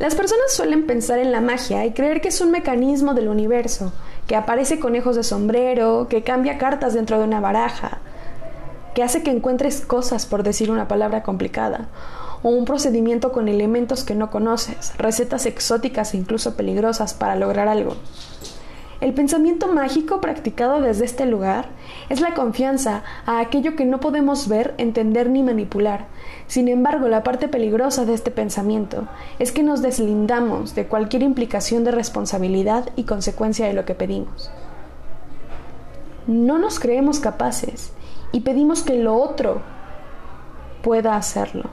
Las personas suelen pensar en la magia y creer que es un mecanismo del universo, que aparece conejos de sombrero, que cambia cartas dentro de una baraja, que hace que encuentres cosas por decir una palabra complicada, o un procedimiento con elementos que no conoces, recetas exóticas e incluso peligrosas para lograr algo. El pensamiento mágico practicado desde este lugar es la confianza a aquello que no podemos ver, entender ni manipular. Sin embargo, la parte peligrosa de este pensamiento es que nos deslindamos de cualquier implicación de responsabilidad y consecuencia de lo que pedimos. No nos creemos capaces y pedimos que lo otro pueda hacerlo,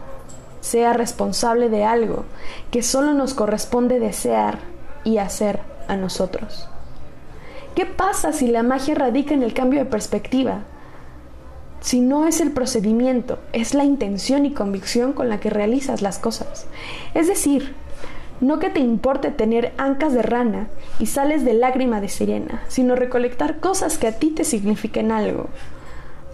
sea responsable de algo que solo nos corresponde desear y hacer a nosotros. ¿Qué pasa si la magia radica en el cambio de perspectiva? Si no es el procedimiento, es la intención y convicción con la que realizas las cosas. Es decir, no que te importe tener ancas de rana y sales de lágrima de sirena, sino recolectar cosas que a ti te signifiquen algo.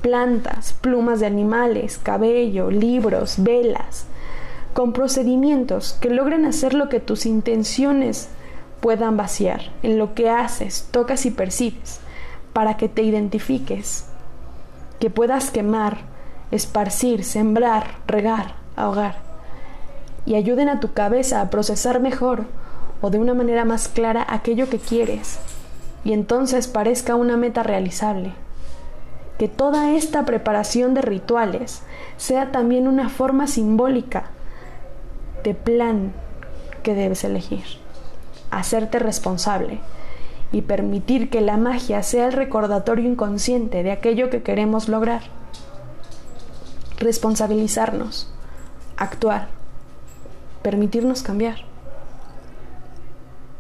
Plantas, plumas de animales, cabello, libros, velas, con procedimientos que logren hacer lo que tus intenciones puedan vaciar. En lo que haces, tocas y percibes, para que te identifiques, que puedas quemar, esparcir, sembrar, regar, ahogar, y ayuden a tu cabeza a procesar mejor o de una manera más clara aquello que quieres, y entonces parezca una meta realizable. Que toda esta preparación de rituales sea también una forma simbólica de plan que debes elegir hacerte responsable y permitir que la magia sea el recordatorio inconsciente de aquello que queremos lograr. Responsabilizarnos, actuar, permitirnos cambiar.